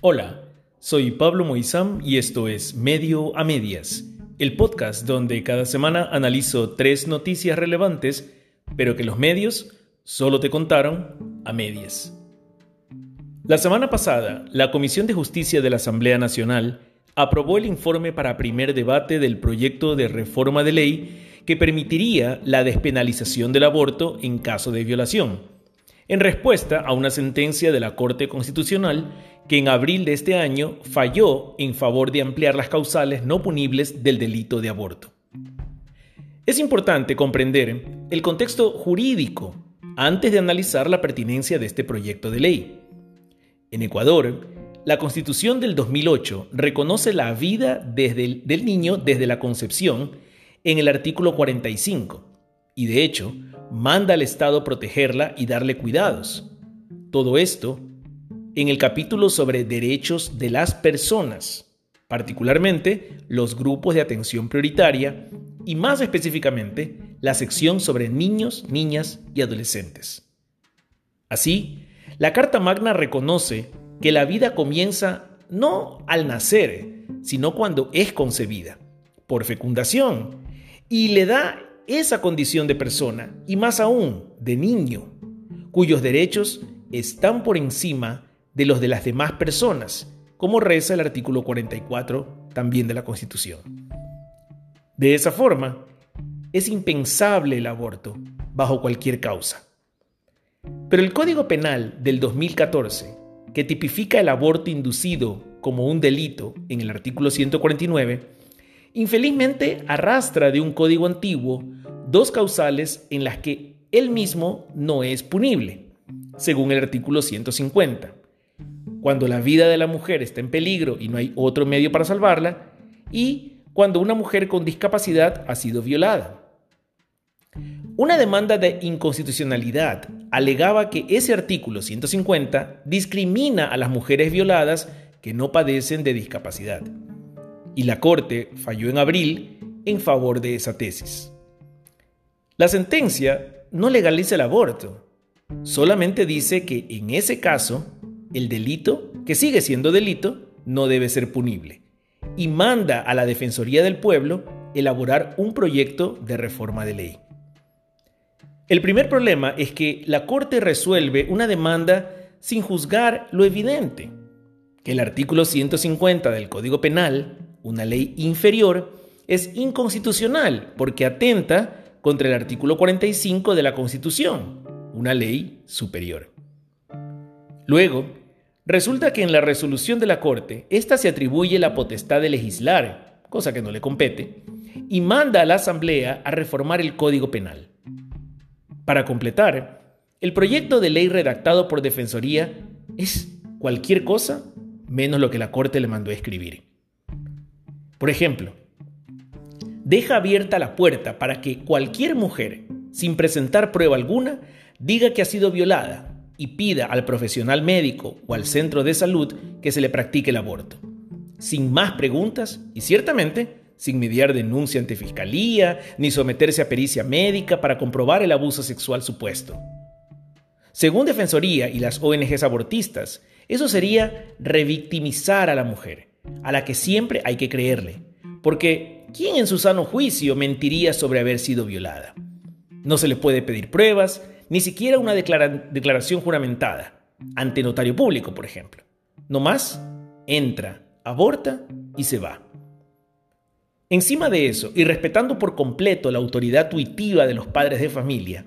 Hola, soy Pablo Moizam y esto es Medio a Medias, el podcast donde cada semana analizo tres noticias relevantes, pero que los medios solo te contaron a medias. La semana pasada, la Comisión de Justicia de la Asamblea Nacional aprobó el informe para primer debate del proyecto de reforma de ley que permitiría la despenalización del aborto en caso de violación en respuesta a una sentencia de la Corte Constitucional que en abril de este año falló en favor de ampliar las causales no punibles del delito de aborto. Es importante comprender el contexto jurídico antes de analizar la pertinencia de este proyecto de ley. En Ecuador, la Constitución del 2008 reconoce la vida desde del niño desde la concepción en el artículo 45 y de hecho manda al Estado protegerla y darle cuidados. Todo esto en el capítulo sobre derechos de las personas, particularmente los grupos de atención prioritaria y más específicamente la sección sobre niños, niñas y adolescentes. Así, la Carta Magna reconoce que la vida comienza no al nacer, sino cuando es concebida, por fecundación, y le da esa condición de persona, y más aún de niño, cuyos derechos están por encima de los de las demás personas, como reza el artículo 44 también de la Constitución. De esa forma, es impensable el aborto bajo cualquier causa. Pero el Código Penal del 2014, que tipifica el aborto inducido como un delito en el artículo 149, infelizmente arrastra de un código antiguo dos causales en las que él mismo no es punible, según el artículo 150. Cuando la vida de la mujer está en peligro y no hay otro medio para salvarla, y cuando una mujer con discapacidad ha sido violada. Una demanda de inconstitucionalidad alegaba que ese artículo 150 discrimina a las mujeres violadas que no padecen de discapacidad. Y la Corte falló en abril en favor de esa tesis. La sentencia no legaliza el aborto, solamente dice que en ese caso el delito, que sigue siendo delito, no debe ser punible y manda a la Defensoría del Pueblo elaborar un proyecto de reforma de ley. El primer problema es que la Corte resuelve una demanda sin juzgar lo evidente, que el artículo 150 del Código Penal, una ley inferior, es inconstitucional porque atenta contra el artículo 45 de la Constitución, una ley superior. Luego, resulta que en la resolución de la Corte, ésta se atribuye la potestad de legislar, cosa que no le compete, y manda a la Asamblea a reformar el Código Penal. Para completar, el proyecto de ley redactado por Defensoría es cualquier cosa menos lo que la Corte le mandó escribir. Por ejemplo, deja abierta la puerta para que cualquier mujer, sin presentar prueba alguna, diga que ha sido violada y pida al profesional médico o al centro de salud que se le practique el aborto. Sin más preguntas y ciertamente sin mediar denuncia ante fiscalía ni someterse a pericia médica para comprobar el abuso sexual supuesto. Según Defensoría y las ONGs abortistas, eso sería revictimizar a la mujer, a la que siempre hay que creerle, porque ¿quién en su sano juicio mentiría sobre haber sido violada? No se le puede pedir pruebas, ni siquiera una declaración juramentada, ante notario público, por ejemplo. No más, entra, aborta y se va. Encima de eso, y respetando por completo la autoridad tuitiva de los padres de familia,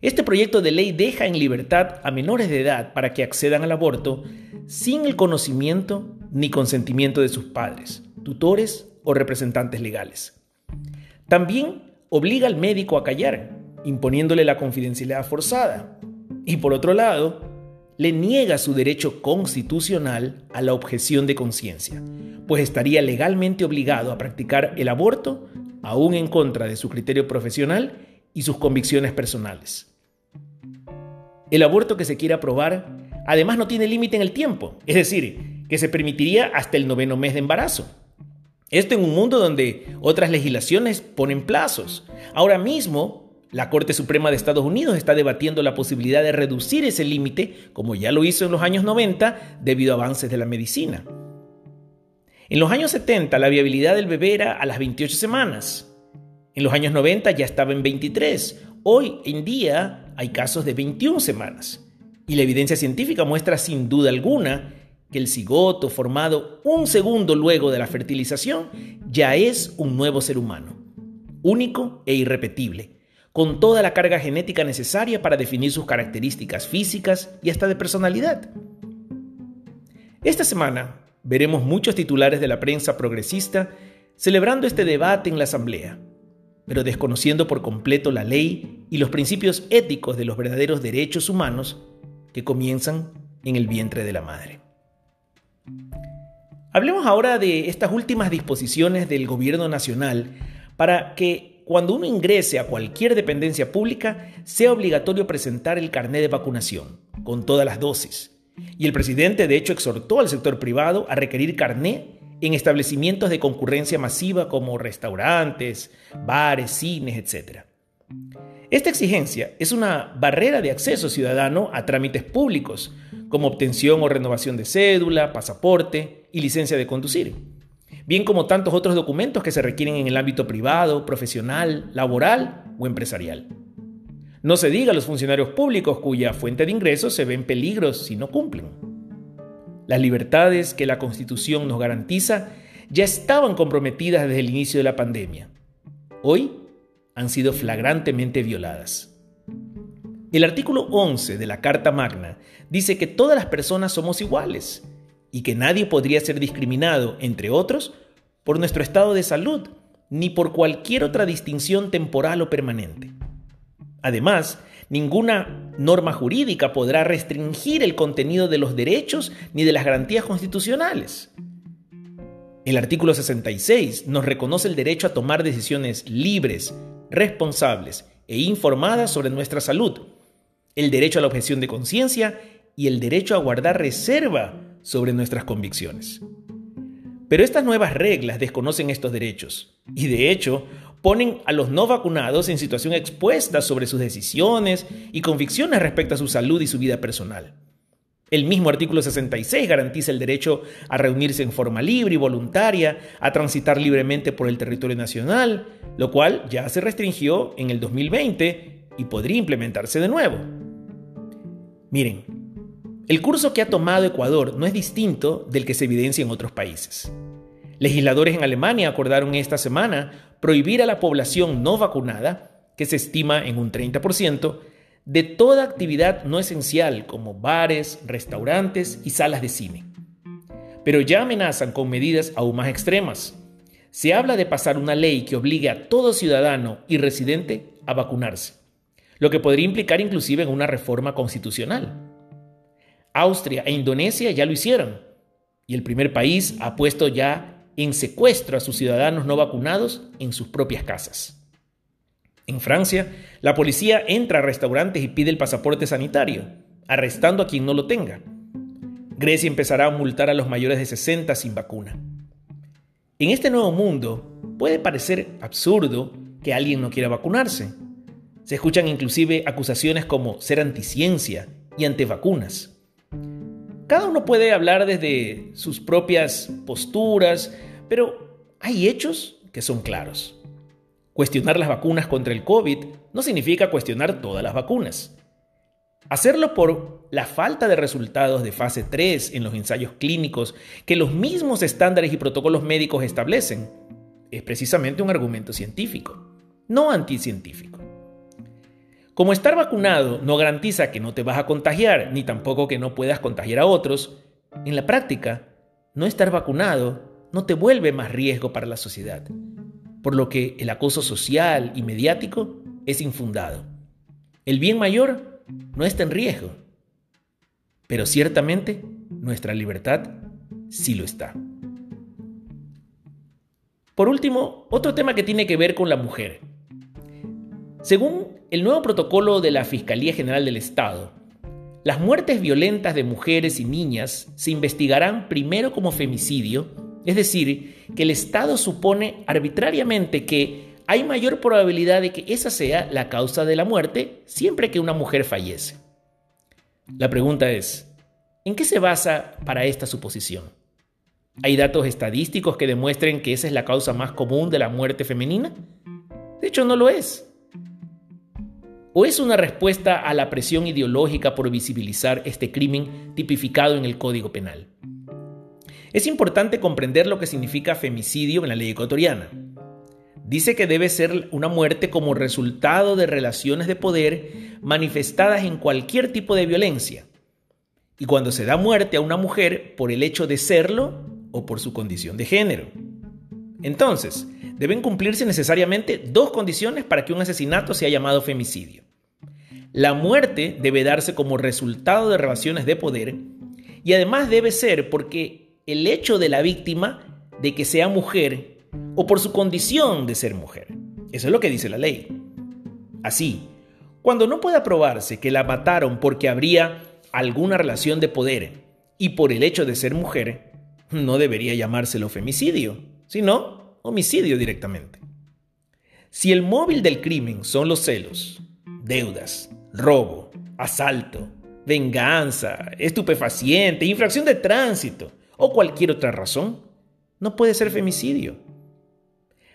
este proyecto de ley deja en libertad a menores de edad para que accedan al aborto sin el conocimiento ni consentimiento de sus padres, tutores o representantes legales. También obliga al médico a callar, imponiéndole la confidencialidad forzada. Y por otro lado, le niega su derecho constitucional a la objeción de conciencia, pues estaría legalmente obligado a practicar el aborto aún en contra de su criterio profesional y sus convicciones personales. El aborto que se quiere aprobar además no tiene límite en el tiempo, es decir, que se permitiría hasta el noveno mes de embarazo. Esto en un mundo donde otras legislaciones ponen plazos. Ahora mismo, la Corte Suprema de Estados Unidos está debatiendo la posibilidad de reducir ese límite, como ya lo hizo en los años 90, debido a avances de la medicina. En los años 70 la viabilidad del bebé era a las 28 semanas. En los años 90 ya estaba en 23. Hoy en día hay casos de 21 semanas. Y la evidencia científica muestra sin duda alguna que el cigoto formado un segundo luego de la fertilización ya es un nuevo ser humano, único e irrepetible, con toda la carga genética necesaria para definir sus características físicas y hasta de personalidad. Esta semana veremos muchos titulares de la prensa progresista celebrando este debate en la Asamblea, pero desconociendo por completo la ley y los principios éticos de los verdaderos derechos humanos que comienzan en el vientre de la madre. Hablemos ahora de estas últimas disposiciones del gobierno nacional para que cuando uno ingrese a cualquier dependencia pública, sea obligatorio presentar el carnet de vacunación, con todas las dosis. Y el presidente, de hecho, exhortó al sector privado a requerir carnet en establecimientos de concurrencia masiva como restaurantes, bares, cines, etc. Esta exigencia es una barrera de acceso ciudadano a trámites públicos, como obtención o renovación de cédula, pasaporte y licencia de conducir bien como tantos otros documentos que se requieren en el ámbito privado, profesional, laboral o empresarial. No se diga a los funcionarios públicos cuya fuente de ingresos se ve en peligro si no cumplen. Las libertades que la Constitución nos garantiza ya estaban comprometidas desde el inicio de la pandemia. Hoy han sido flagrantemente violadas. El artículo 11 de la Carta Magna dice que todas las personas somos iguales y que nadie podría ser discriminado, entre otros, por nuestro estado de salud, ni por cualquier otra distinción temporal o permanente. Además, ninguna norma jurídica podrá restringir el contenido de los derechos ni de las garantías constitucionales. El artículo 66 nos reconoce el derecho a tomar decisiones libres, responsables e informadas sobre nuestra salud, el derecho a la objeción de conciencia y el derecho a guardar reserva sobre nuestras convicciones. Pero estas nuevas reglas desconocen estos derechos y de hecho ponen a los no vacunados en situación expuesta sobre sus decisiones y convicciones respecto a su salud y su vida personal. El mismo artículo 66 garantiza el derecho a reunirse en forma libre y voluntaria, a transitar libremente por el territorio nacional, lo cual ya se restringió en el 2020 y podría implementarse de nuevo. Miren, el curso que ha tomado Ecuador no es distinto del que se evidencia en otros países. Legisladores en Alemania acordaron esta semana prohibir a la población no vacunada, que se estima en un 30%, de toda actividad no esencial como bares, restaurantes y salas de cine. Pero ya amenazan con medidas aún más extremas. Se habla de pasar una ley que obligue a todo ciudadano y residente a vacunarse, lo que podría implicar inclusive en una reforma constitucional. Austria e Indonesia ya lo hicieron. Y el primer país ha puesto ya en secuestro a sus ciudadanos no vacunados en sus propias casas. En Francia, la policía entra a restaurantes y pide el pasaporte sanitario, arrestando a quien no lo tenga. Grecia empezará a multar a los mayores de 60 sin vacuna. En este nuevo mundo puede parecer absurdo que alguien no quiera vacunarse. Se escuchan inclusive acusaciones como ser anticiencia y antivacunas. Cada uno puede hablar desde sus propias posturas, pero hay hechos que son claros. Cuestionar las vacunas contra el COVID no significa cuestionar todas las vacunas. Hacerlo por la falta de resultados de fase 3 en los ensayos clínicos que los mismos estándares y protocolos médicos establecen es precisamente un argumento científico, no anticientífico. Como estar vacunado no garantiza que no te vas a contagiar, ni tampoco que no puedas contagiar a otros, en la práctica, no estar vacunado no te vuelve más riesgo para la sociedad, por lo que el acoso social y mediático es infundado. El bien mayor no está en riesgo, pero ciertamente nuestra libertad sí lo está. Por último, otro tema que tiene que ver con la mujer. Según el nuevo protocolo de la Fiscalía General del Estado, las muertes violentas de mujeres y niñas se investigarán primero como femicidio, es decir, que el Estado supone arbitrariamente que hay mayor probabilidad de que esa sea la causa de la muerte siempre que una mujer fallece. La pregunta es, ¿en qué se basa para esta suposición? ¿Hay datos estadísticos que demuestren que esa es la causa más común de la muerte femenina? De hecho, no lo es. ¿O es una respuesta a la presión ideológica por visibilizar este crimen tipificado en el Código Penal? Es importante comprender lo que significa femicidio en la ley ecuatoriana. Dice que debe ser una muerte como resultado de relaciones de poder manifestadas en cualquier tipo de violencia. Y cuando se da muerte a una mujer por el hecho de serlo o por su condición de género. Entonces, deben cumplirse necesariamente dos condiciones para que un asesinato sea llamado femicidio. La muerte debe darse como resultado de relaciones de poder y además debe ser porque el hecho de la víctima de que sea mujer o por su condición de ser mujer. Eso es lo que dice la ley. Así, cuando no pueda probarse que la mataron porque habría alguna relación de poder y por el hecho de ser mujer, no debería llamárselo femicidio, sino homicidio directamente. Si el móvil del crimen son los celos, deudas, robo, asalto, venganza, estupefaciente, infracción de tránsito o cualquier otra razón, no puede ser femicidio.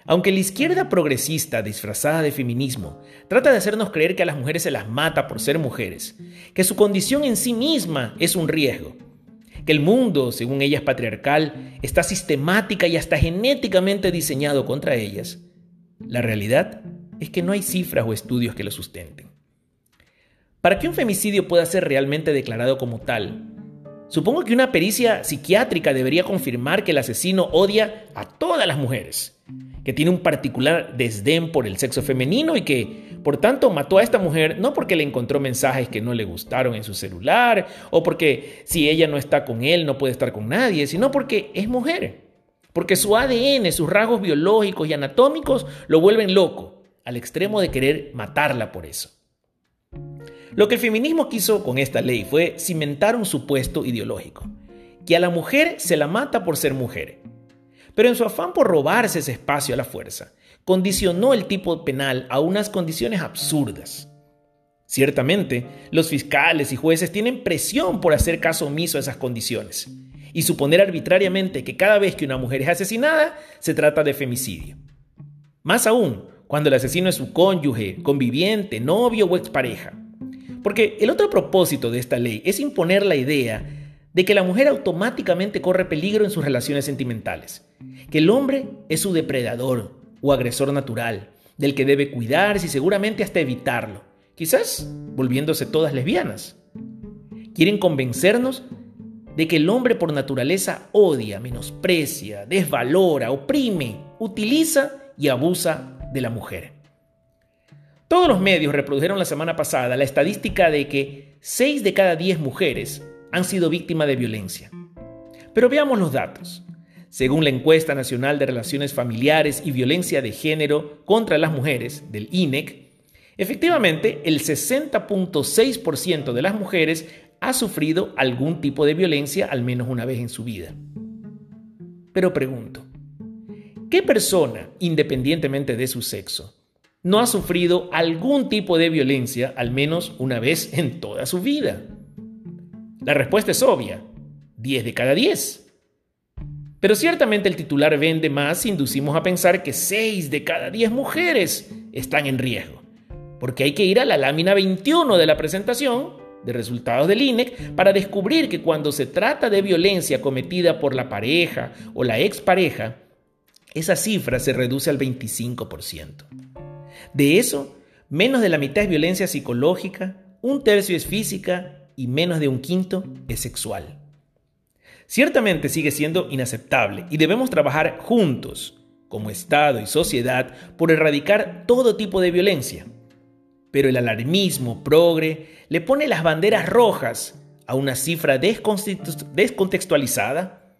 Aunque la izquierda progresista disfrazada de feminismo trata de hacernos creer que a las mujeres se las mata por ser mujeres, que su condición en sí misma es un riesgo, que el mundo, según ella es patriarcal, está sistemática y hasta genéticamente diseñado contra ellas, la realidad es que no hay cifras o estudios que lo sustenten. Para que un femicidio pueda ser realmente declarado como tal, supongo que una pericia psiquiátrica debería confirmar que el asesino odia a todas las mujeres, que tiene un particular desdén por el sexo femenino y que, por tanto, mató a esta mujer no porque le encontró mensajes que no le gustaron en su celular o porque si ella no está con él no puede estar con nadie, sino porque es mujer. Porque su ADN, sus rasgos biológicos y anatómicos lo vuelven loco, al extremo de querer matarla por eso. Lo que el feminismo quiso con esta ley fue cimentar un supuesto ideológico, que a la mujer se la mata por ser mujer pero en su afán por robarse ese espacio a la fuerza, condicionó el tipo penal a unas condiciones absurdas. Ciertamente, los fiscales y jueces tienen presión por hacer caso omiso a esas condiciones y suponer arbitrariamente que cada vez que una mujer es asesinada se trata de femicidio. Más aún, cuando el asesino es su cónyuge, conviviente, novio o expareja. Porque el otro propósito de esta ley es imponer la idea de que la mujer automáticamente corre peligro en sus relaciones sentimentales, que el hombre es su depredador o agresor natural, del que debe cuidarse y seguramente hasta evitarlo, quizás volviéndose todas lesbianas. Quieren convencernos de que el hombre por naturaleza odia, menosprecia, desvalora, oprime, utiliza y abusa de la mujer. Todos los medios reprodujeron la semana pasada la estadística de que 6 de cada 10 mujeres han sido víctimas de violencia. Pero veamos los datos. Según la encuesta nacional de relaciones familiares y violencia de género contra las mujeres del INEC, efectivamente el 60.6% de las mujeres ha sufrido algún tipo de violencia al menos una vez en su vida. Pero pregunto, ¿qué persona, independientemente de su sexo, no ha sufrido algún tipo de violencia al menos una vez en toda su vida? La respuesta es obvia, 10 de cada 10. Pero ciertamente el titular vende más si inducimos a pensar que 6 de cada 10 mujeres están en riesgo, porque hay que ir a la lámina 21 de la presentación de resultados del INEC para descubrir que cuando se trata de violencia cometida por la pareja o la expareja, esa cifra se reduce al 25%. De eso, menos de la mitad es violencia psicológica, un tercio es física y menos de un quinto es sexual. Ciertamente sigue siendo inaceptable y debemos trabajar juntos, como Estado y sociedad, por erradicar todo tipo de violencia. Pero el alarmismo progre le pone las banderas rojas a una cifra descontextualizada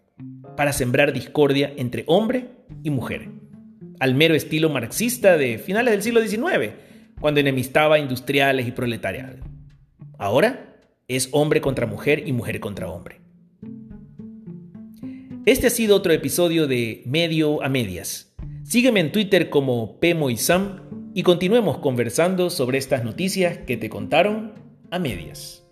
para sembrar discordia entre hombre y mujer, al mero estilo marxista de finales del siglo XIX, cuando enemistaba industriales y proletariado. Ahora es hombre contra mujer y mujer contra hombre. Este ha sido otro episodio de Medio a Medias. Sígueme en Twitter como PMoisam y continuemos conversando sobre estas noticias que te contaron a medias.